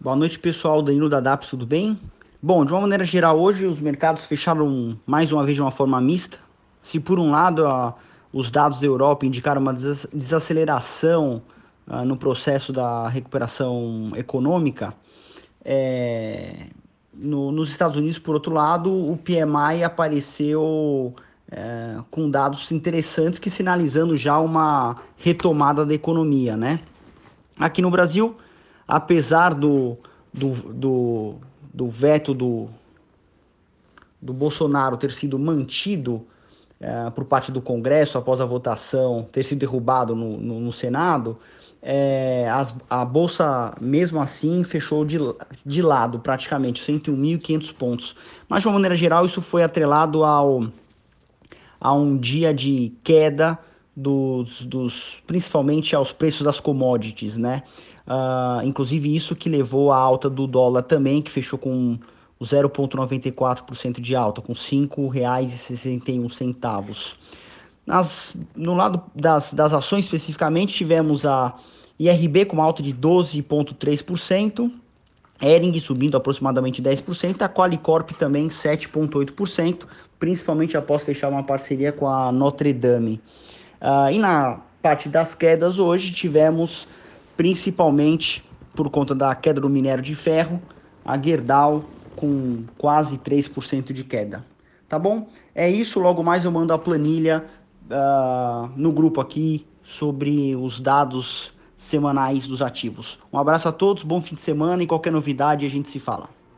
Boa noite, pessoal. Danilo da DAPS, tudo bem? Bom, de uma maneira geral, hoje os mercados fecharam mais uma vez de uma forma mista. Se por um lado a, os dados da Europa indicaram uma desaceleração uh, no processo da recuperação econômica, é, no, nos Estados Unidos, por outro lado, o PMI apareceu é, com dados interessantes que sinalizando já uma retomada da economia, né? Aqui no Brasil, apesar do, do, do, do veto do, do Bolsonaro ter sido mantido é, por parte do Congresso após a votação ter sido derrubado no, no, no Senado, é, as, a Bolsa, mesmo assim, fechou de, de lado praticamente, 101.500 pontos. Mas, de uma maneira geral, isso foi atrelado ao a um dia de queda dos, dos principalmente aos preços das commodities, né? Uh, inclusive isso que levou a alta do dólar também, que fechou com 0,94% de alta, com R$ 5,61. Nas, no lado das, das ações especificamente, tivemos a IRB com uma alta de 12,3%, Ering subindo aproximadamente 10%, a Qualicorp também 7,8%, principalmente após fechar uma parceria com a Notre Dame. Uh, e na parte das quedas hoje tivemos principalmente por conta da queda do minério de ferro, a Gerdau com quase 3% de queda. Tá bom? É isso, logo mais eu mando a planilha uh, no grupo aqui sobre os dados semanais dos ativos. Um abraço a todos, bom fim de semana e qualquer novidade a gente se fala.